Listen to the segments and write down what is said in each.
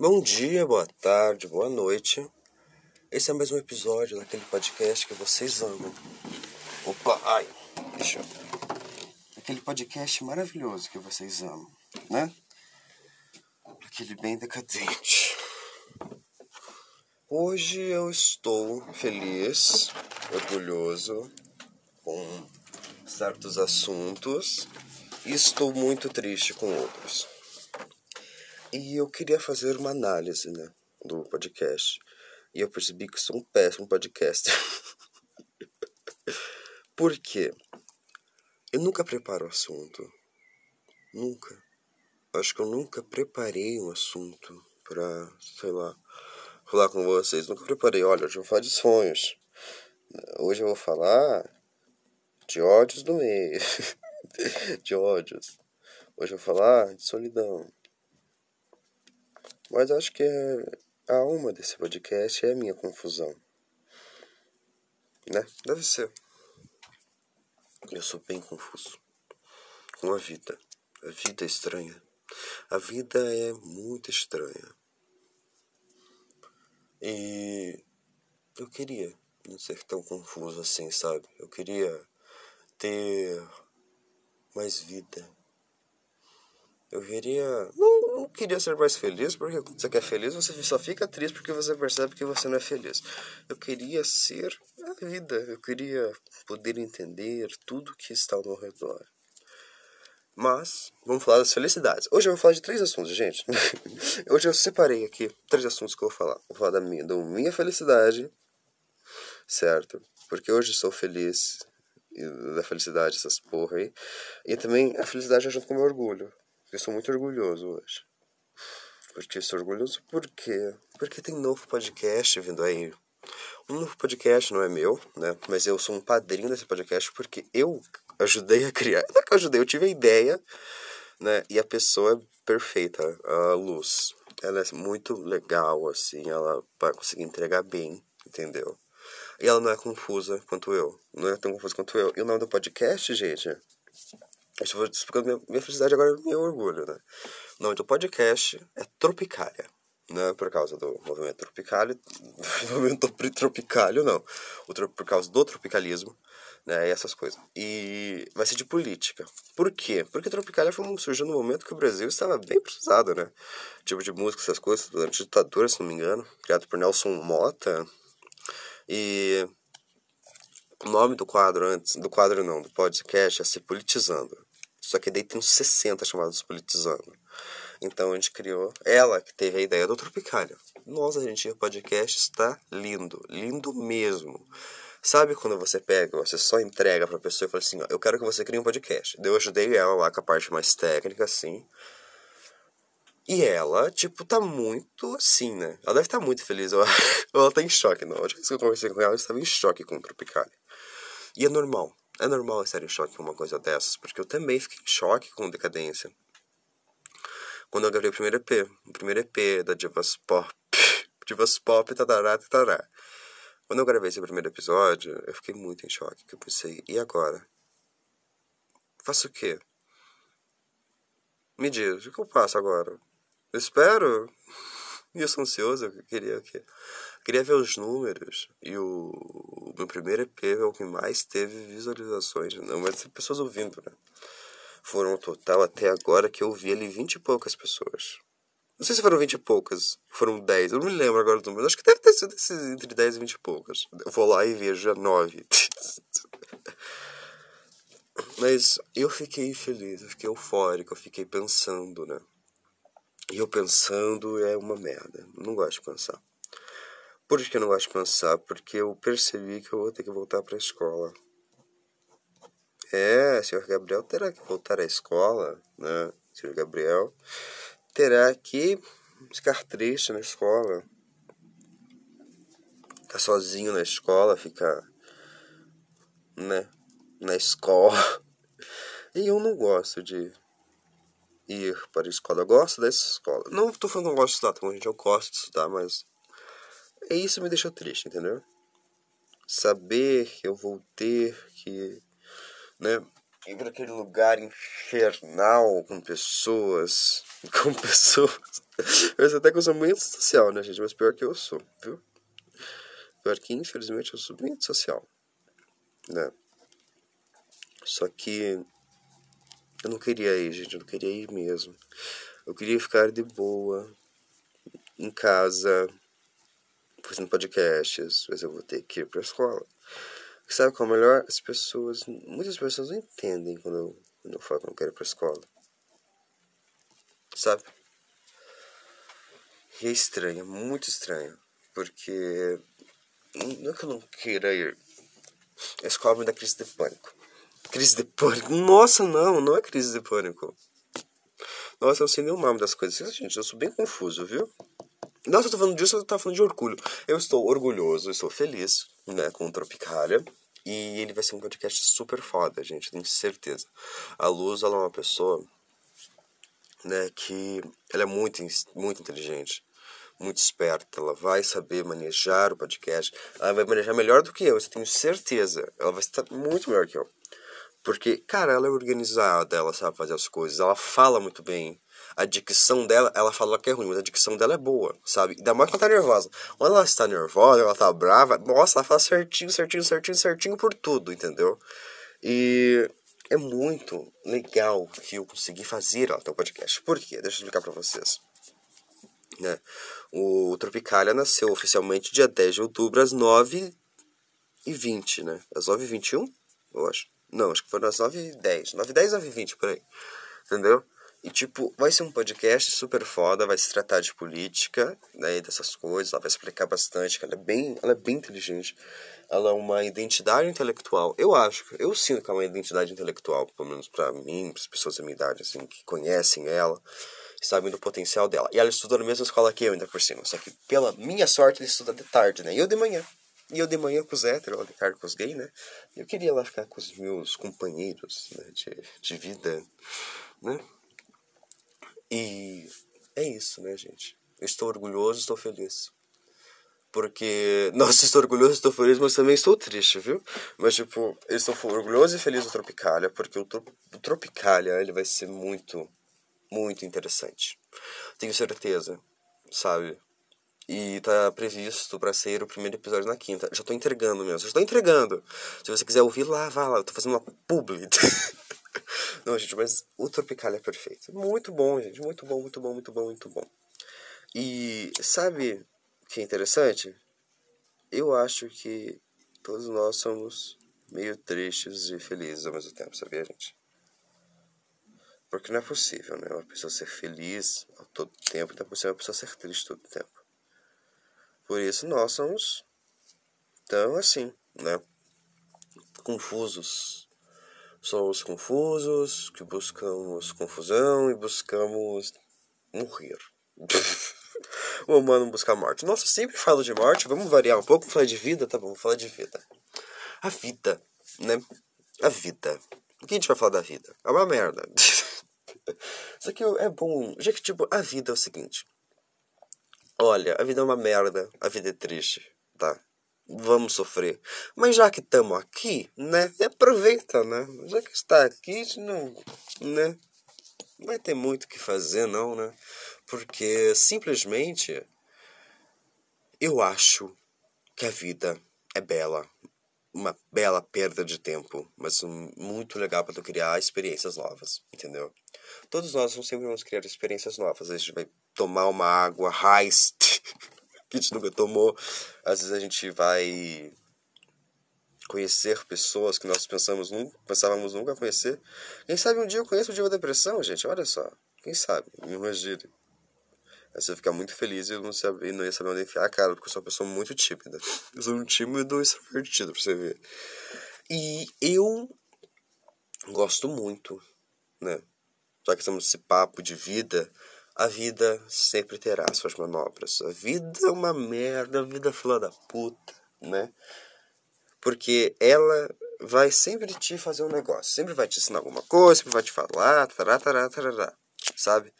Bom dia, boa tarde, boa noite. Esse é mais um episódio daquele podcast que vocês amam. Opa, ai, deixa eu. Aquele podcast maravilhoso que vocês amam, né? Aquele bem decadente. Hoje eu estou feliz, orgulhoso com certos assuntos e estou muito triste com outros. E eu queria fazer uma análise, né, do podcast. E eu percebi que sou um péssimo podcaster. Por quê? Eu nunca preparo o assunto. Nunca. Acho que eu nunca preparei um assunto pra, sei lá, falar com vocês. Nunca preparei. Olha, hoje eu vou falar de sonhos. Hoje eu vou falar de ódios do meio. de ódios. Hoje eu vou falar de solidão. Mas acho que é a alma desse podcast é a minha confusão. Né? Deve ser. Eu sou bem confuso com a vida. A vida é estranha. A vida é muito estranha. E eu queria não ser tão confuso assim, sabe? Eu queria ter mais vida. Eu queria. Não, não queria ser mais feliz, porque quando você quer feliz, você só fica triste porque você percebe que você não é feliz. Eu queria ser a vida. Eu queria poder entender tudo que está ao meu redor. Mas, vamos falar das felicidades. Hoje eu vou falar de três assuntos, gente. Hoje eu separei aqui três assuntos que eu vou falar. Vou falar da minha, da minha felicidade, certo? Porque hoje sou feliz, da felicidade, essas porra aí. E também a felicidade junto com o meu orgulho. Eu sou muito orgulhoso hoje. Porque sou orgulhoso por quê? Porque tem novo podcast vindo aí. Um novo podcast não é meu, né? Mas eu sou um padrinho desse podcast porque eu ajudei a criar. Não é que eu ajudei, eu tive a ideia, né? E a pessoa é perfeita, a Luz. Ela é muito legal, assim, ela vai conseguir entregar bem, entendeu? E ela não é confusa quanto eu. Não é tão confusa quanto eu. E o nome do podcast, gente, eu vou explicando minha, minha felicidade agora é meu orgulho, né? O nome do podcast é Tropicália. Não é por causa do movimento tropicário, do movimento tropicário, não. O, por causa do tropicalismo, né? E essas coisas. E vai ser de política. Por quê? Porque Tropicália foi, surgiu no momento que o Brasil estava bem precisado, né? Tipo de música, essas coisas, durante a ditadura, se não me engano. Criado por Nelson Mota. E o nome do quadro antes, do quadro não, do podcast é Se Politizando. Só que daí tem uns 60 chamados Politizando. Então a gente criou, ela que teve a ideia do Tropicália. Nossa, gente, o podcast está lindo, lindo mesmo. Sabe quando você pega, você só entrega pra pessoa e fala assim, ó, eu quero que você crie um podcast. Eu ajudei ela lá com a parte mais técnica, assim. E ela, tipo, tá muito assim, né? Ela deve estar tá muito feliz. Ela, ela tá em choque, não. A última vez que eu conversei com ela, ela estava em choque com o Tropicália. E é normal. É normal estar em choque com uma coisa dessas, porque eu também fiquei em choque com decadência. Quando eu gravei o primeiro EP, o primeiro EP da Divas Pop, Divas Pop, tadará, tadará. Quando eu gravei esse primeiro episódio, eu fiquei muito em choque, que eu pensei, e agora? Faço o quê? Me diz, o que eu faço agora? Eu espero. E eu sou ansioso, eu queria o quê? Queria ver os números e o, meu primeiro EP é o que mais teve visualizações, não, mas tem pessoas ouvindo, né? Foram um total até agora que eu vi ali vinte e poucas pessoas. Não sei se foram vinte e poucas, foram dez, eu não me lembro agora do número, acho que deve ter sido entre dez e vinte e poucas. Eu vou lá e vejo já nove. Mas eu fiquei feliz, eu fiquei eufórico, eu fiquei pensando, né? E eu pensando é uma merda, não gosto de pensar. Por que eu não gosto de pensar? Porque eu percebi que eu vou ter que voltar para a escola. É, senhor Gabriel terá que voltar à escola, né? Senhor Gabriel terá que ficar triste na escola. Ficar sozinho na escola, ficar, né? Na escola. E eu não gosto de ir para a escola. Eu gosto dessa escola. Não estou falando que eu gosto de estudar, tá gente? Eu gosto de estudar, mas e isso me deixou triste, entendeu? Saber que eu vou ter que, né, ir aquele lugar infernal com pessoas. Com pessoas. Eu até que eu sou muito social, né, gente? Mas pior que eu sou, viu? Pior que, infelizmente, eu sou muito social. Né? Só que eu não queria ir, gente. Eu não queria ir mesmo. Eu queria ficar de boa, em casa, fazendo podcasts, mas eu vou ter que ir pra escola. Sabe qual é o melhor? As pessoas, muitas pessoas não entendem quando eu, quando eu falo que eu não quero ir pra escola. Sabe? E é estranho, é muito estranho. Porque não é que eu não queira ir. A escola me dá crise de pânico. Crise de pânico? Nossa, não, não é crise de pânico. Nossa, eu não sei nem o nome das coisas. Gente, eu sou bem confuso, viu? Nossa, eu tô falando disso, eu tô falando de orgulho. Eu estou orgulhoso, eu estou feliz, né, com o Tropicália. E ele vai ser um podcast super foda, gente, tenho certeza. A Luz, ela é uma pessoa, né, que ela é muito, muito inteligente, muito esperta. Ela vai saber manejar o podcast. Ela vai manejar melhor do que eu, eu tenho certeza. Ela vai estar muito melhor que eu. Porque, cara, ela é organizada, ela sabe fazer as coisas, ela fala muito bem a dicção dela, ela fala que é ruim, mas a dicção dela é boa, sabe? Ainda mais quando ela tá nervosa. Quando ela está nervosa, ela tá brava, nossa, ela fala certinho, certinho, certinho, certinho por tudo, entendeu? E é muito legal que eu consegui fazer ter um podcast. Por quê? Deixa eu explicar pra vocês. Né? O Tropicália nasceu oficialmente dia 10 de outubro, às 9 e 20, né? Às 9 e 21, eu acho. Não, acho que foi às 9 e 10. 9 e 10, 9 e 20, por aí. Entendeu? E, tipo, vai ser um podcast super foda, vai se tratar de política, né, dessas coisas, ela vai explicar bastante, ela é bem, ela é bem inteligente. Ela é uma identidade intelectual. Eu acho, eu sinto que é uma identidade intelectual, pelo menos para mim, para as pessoas da minha idade, assim, que conhecem ela, sabem do potencial dela. E ela estuda na mesma escola que eu, ainda por cima. Só que, pela minha sorte, ele estuda de tarde, né? E eu de manhã. E eu de manhã com os héteros, ela de tarde com os gays, né? Eu queria lá ficar com os meus companheiros né, de, de vida, né? E é isso, né, gente? Eu estou orgulhoso, estou feliz. Porque, nossa, estou orgulhoso, estou feliz, mas também estou triste, viu? Mas, tipo, eu estou orgulhoso e feliz do Tropicália, porque o, o Tropicália, ele vai ser muito, muito interessante. Tenho certeza, sabe? E tá previsto para ser o primeiro episódio na quinta. Já tô entregando mesmo, já estou entregando. Se você quiser ouvir lá, vá lá, eu tô fazendo uma publi. Não, gente, mas o Tropical é perfeito. Muito bom, gente. Muito bom, muito bom, muito bom, muito bom. E sabe o que é interessante? Eu acho que todos nós somos meio tristes e felizes ao mesmo tempo, sabia, gente? Porque não é possível, né? Uma pessoa ser feliz ao todo tempo, não é possível uma pessoa ser triste todo tempo. Por isso nós somos tão assim, né? Confusos Somos confusos, que buscamos confusão e buscamos morrer. o humano busca morte. Nossa, sempre falo de morte. Vamos variar um pouco, vamos falar de vida, tá bom? Vamos falar de vida. A vida, né? A vida. O que a gente vai falar da vida? É uma merda. Isso aqui é bom. Já que, tipo, a vida é o seguinte. Olha, a vida é uma merda. A vida é triste, tá? Vamos sofrer. Mas já que estamos aqui, né? Aproveita, né? Já que está aqui, não, né? Não vai ter muito o que fazer, não, né? Porque simplesmente eu acho que a vida é bela. Uma bela perda de tempo, mas muito legal para tu criar experiências novas, entendeu? Todos nós sempre vamos criar experiências novas. A gente vai tomar uma água heist que a gente nunca tomou. Às vezes a gente vai conhecer pessoas que nós pensamos nunca, pensávamos nunca conhecer. Quem sabe um dia eu conheço o dia da depressão, gente. Olha só. Quem sabe? Me imagine. Aí você ficar muito feliz e não, não ia saber onde enfiar a cara, porque eu sou uma pessoa muito tímida. Eu sou um tímido extrovertido, pra você ver. E eu gosto muito, né? Já que estamos nesse papo de vida, a vida sempre terá suas manobras. A vida é uma merda, a vida é filha da puta, né? Porque ela vai sempre te fazer um negócio, sempre vai te ensinar alguma coisa, sempre vai te falar, tará, tará, tará, sabe?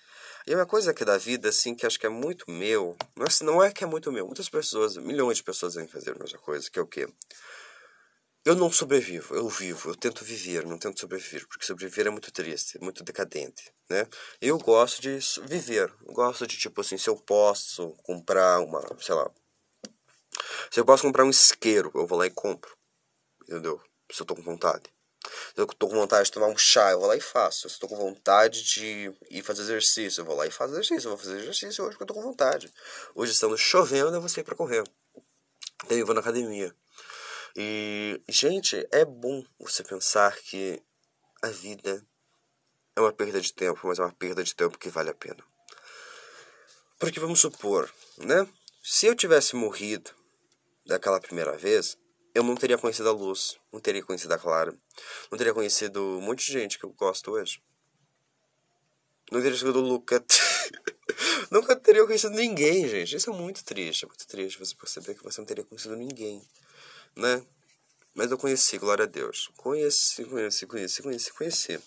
E uma coisa que é da vida, assim, que acho que é muito meu, não é, não é que é muito meu, muitas pessoas, milhões de pessoas vêm fazer a mesma coisa, que é o quê? Eu não sobrevivo, eu vivo, eu tento viver, não tento sobreviver, porque sobreviver é muito triste, é muito decadente, né? Eu gosto de viver, gosto de, tipo assim, se eu posso comprar uma, sei lá, se eu posso comprar um isqueiro, eu vou lá e compro, entendeu? Se eu tô com vontade. Se eu tô com vontade de tomar um chá, eu vou lá e faço. Se eu tô com vontade de ir fazer exercício, eu vou lá e faço exercício. Eu vou fazer exercício hoje porque eu tô com vontade. Hoje estando chovendo, eu vou sair pra correr. Daí eu vou na academia. E, gente, é bom você pensar que a vida é uma perda de tempo, mas é uma perda de tempo que vale a pena. Porque vamos supor, né? Se eu tivesse morrido daquela primeira vez, eu não teria conhecido a Luz, não teria conhecido a Clara, não teria conhecido um monte de gente que eu gosto hoje. Não teria conhecido o Luca. Nunca teria conhecido ninguém, gente. Isso é muito triste, é muito triste você perceber que você não teria conhecido ninguém né? Mas eu conheci, glória a Deus. Conheci, conheci, conheci, conheci, conheci.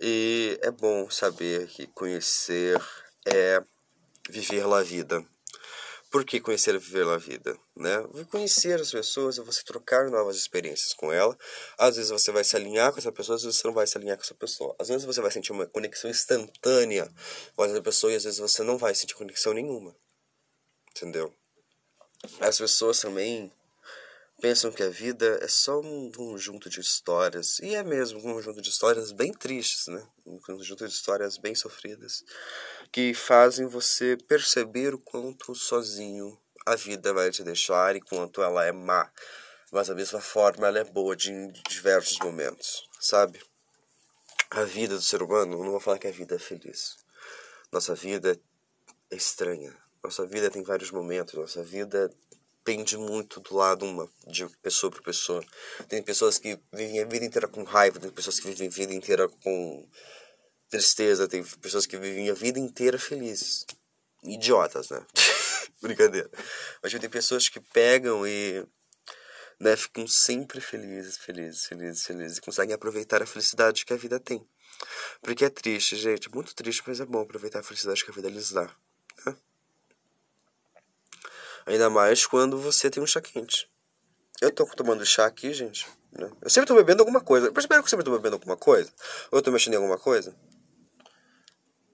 E é bom saber que conhecer é viver a vida. Por que conhecer é viver a vida? Né? Conhecer as pessoas é você trocar novas experiências com ela. Às vezes você vai se alinhar com essa pessoa, às vezes você não vai se alinhar com essa pessoa. Às vezes você vai sentir uma conexão instantânea com essa pessoa e às vezes você não vai sentir conexão nenhuma. Entendeu? As pessoas também pensam que a vida é só um conjunto de histórias. E é mesmo um conjunto de histórias bem tristes, né? Um conjunto de histórias bem sofridas que fazem você perceber o quanto sozinho a vida vai te deixar e quanto ela é má. Mas da mesma forma ela é boa de, em diversos momentos, sabe? A vida do ser humano, não vou falar que a vida é feliz. Nossa vida é estranha. Nossa vida tem vários momentos. Nossa vida depende muito do lado uma de pessoa para pessoa. Tem pessoas que vivem a vida inteira com raiva, tem pessoas que vivem a vida inteira com tristeza, tem pessoas que vivem a vida inteira felizes. Idiotas, né? Brincadeira. Mas tem pessoas que pegam e né, ficam sempre felizes, felizes, felizes, felizes e conseguem aproveitar a felicidade que a vida tem. Porque é triste, gente, muito triste, mas é bom aproveitar a felicidade que a vida lhes dá. Né? Ainda mais quando você tem um chá quente. Eu tô tomando chá aqui, gente. Né? Eu sempre tô bebendo alguma coisa. Perceberam que eu sempre tô bebendo alguma coisa? Ou eu tô mexendo em alguma coisa?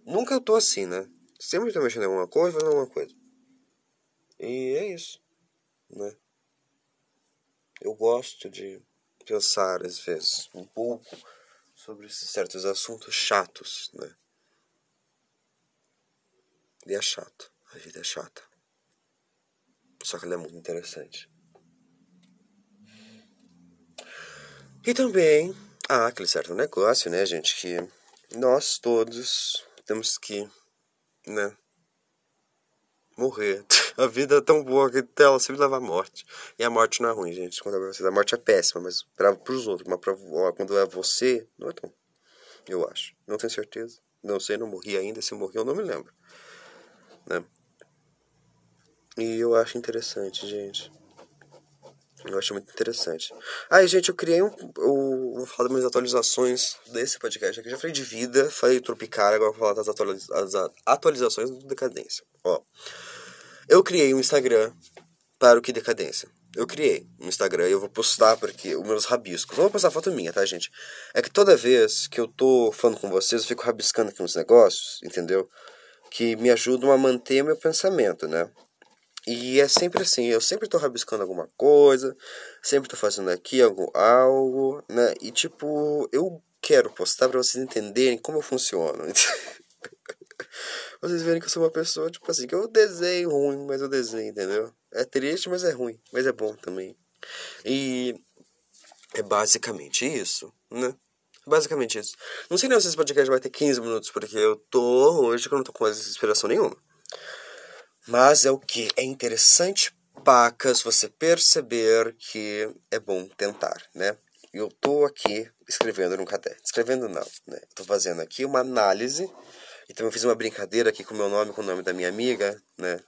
Nunca eu tô assim, né? Sempre tô mexendo em alguma coisa, fazendo alguma coisa. E é isso, né? Eu gosto de pensar, às vezes, um pouco sobre certos assuntos chatos, né? E é chato. A vida é chata. Só que ela é muito interessante. E também há aquele certo negócio, né, gente, que nós todos temos que, né, morrer. A vida é tão boa que ela sempre leva à morte. E a morte não é ruim, gente. Quando é você, a morte é péssima, mas para os outros, mas pra, quando é você, não é tão. Eu acho. Não tenho certeza. Não sei, não morri ainda. Se morri, eu não me lembro. Né? E eu acho interessante, gente. Eu acho muito interessante. Aí, gente, eu criei um. Eu vou falar das minhas atualizações desse podcast aqui. Já falei de vida, falei de Tropicar, agora vou falar das atualiza atualizações do Decadência. Ó. Eu criei um Instagram para o que Decadência. Eu criei um Instagram e eu vou postar porque os meus rabiscos. Não vou postar foto minha, tá, gente? É que toda vez que eu tô falando com vocês, eu fico rabiscando aqui uns negócios, entendeu? Que me ajudam a manter meu pensamento, né? E é sempre assim, eu sempre tô rabiscando alguma coisa, sempre tô fazendo aqui algo, algo, né? E tipo, eu quero postar para vocês entenderem como eu funciono. vocês verem que eu sou uma pessoa, tipo assim, que eu desenho ruim, mas eu desenho, entendeu? É triste, mas é ruim, mas é bom também. E é basicamente isso, né? Basicamente isso. Não sei nem se esse podcast vai ter 15 minutos, porque eu tô hoje que eu não tô com mais inspiração nenhuma. Mas é o que? É interessante, pacas, você perceber que é bom tentar, né? Eu tô aqui escrevendo no caderno. Escrevendo não, né? Tô fazendo aqui uma análise. E também fiz uma brincadeira aqui com o meu nome, com o nome da minha amiga, né?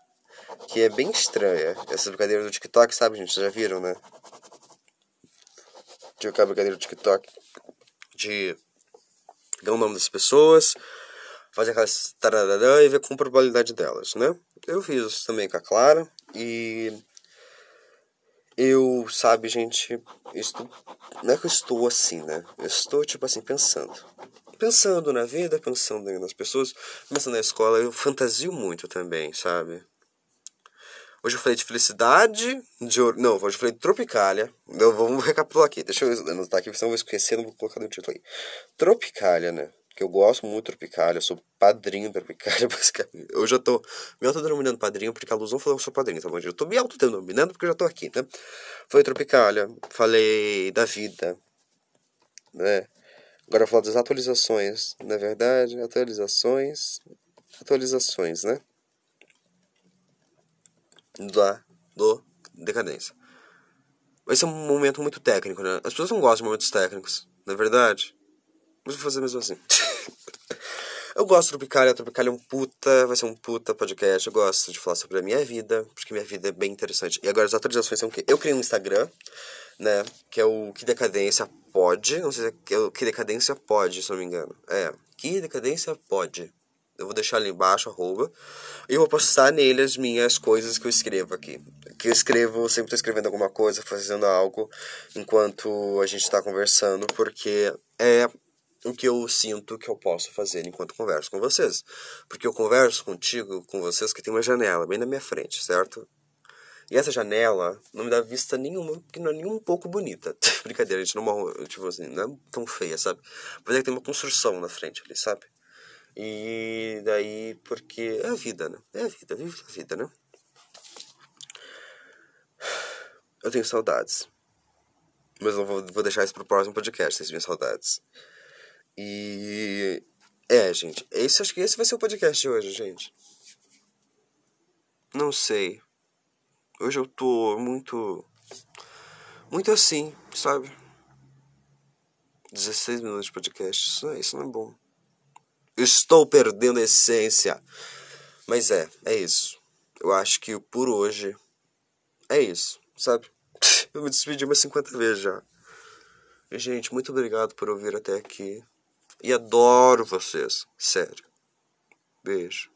Que é bem estranha. Essas brincadeiras do TikTok, sabe, gente? Vocês já viram, né? Tive aquela brincadeira do TikTok de dar o nome das pessoas, fazer aquelas tarararã e ver com probabilidade delas, né? Eu fiz isso também com a Clara e eu, sabe, gente, estou, não é que eu estou assim, né? Eu estou, tipo assim, pensando. Pensando na vida, pensando nas pessoas, pensando na escola, eu fantasio muito também, sabe? Hoje eu falei de felicidade, de não, hoje eu falei de tropicália. Eu, vamos recapitular aqui, deixa eu anotar aqui, senão eu vou esquecer, não vou colocar no título aí. Tropicália, né? Que eu gosto muito do Tropicália, eu sou padrinho do Tropicália, basicamente. Eu já tô me autodenominando padrinho porque a Luz não falou que eu sou padrinho, tá bom? Eu tô me autodenominando porque eu já tô aqui, né? Falei Tropicália, falei da vida, né? Agora eu falar das atualizações, na é verdade, atualizações, atualizações, né? Da, do Decadência. Vai ser um momento muito técnico, né? As pessoas não gostam de momentos técnicos, na é verdade. Mas vou fazer mesmo assim. eu gosto do Tropicália, Tropicália é um puta, vai ser um puta podcast. Eu gosto de falar sobre a minha vida, porque minha vida é bem interessante. E agora as atualizações são o quê? Eu criei um Instagram, né? Que é o Que Decadência Pode. Não sei se é o Que Decadência Pode, se não me engano. É, Que Decadência Pode. Eu vou deixar ali embaixo, arroba. E eu vou postar nele as minhas coisas que eu escrevo aqui. Que eu escrevo, sempre estou escrevendo alguma coisa, fazendo algo enquanto a gente está conversando, porque é o que eu sinto que eu posso fazer enquanto converso com vocês. Porque eu converso contigo, com vocês, que tem uma janela bem na minha frente, certo? E essa janela não me dá vista nenhuma, porque não é nem um pouco bonita. Brincadeira, a gente não morre, tipo assim, não é tão feia, sabe? Mas é que tem uma construção na frente ali, sabe? E daí, porque é a vida, né? É a vida, vive a vida, né? Eu tenho saudades. Mas eu vou, deixar isso pro próximo podcast, essas minhas saudades. E. É, gente. Esse, acho que esse vai ser o podcast de hoje, gente. Não sei. Hoje eu tô muito. Muito assim, sabe? 16 minutos de podcast. Isso, é, isso não é bom. Estou perdendo a essência. Mas é, é isso. Eu acho que por hoje é isso, sabe? Eu me despedi umas 50 vezes já. Gente, muito obrigado por ouvir até aqui. E adoro vocês. Sério. Beijo.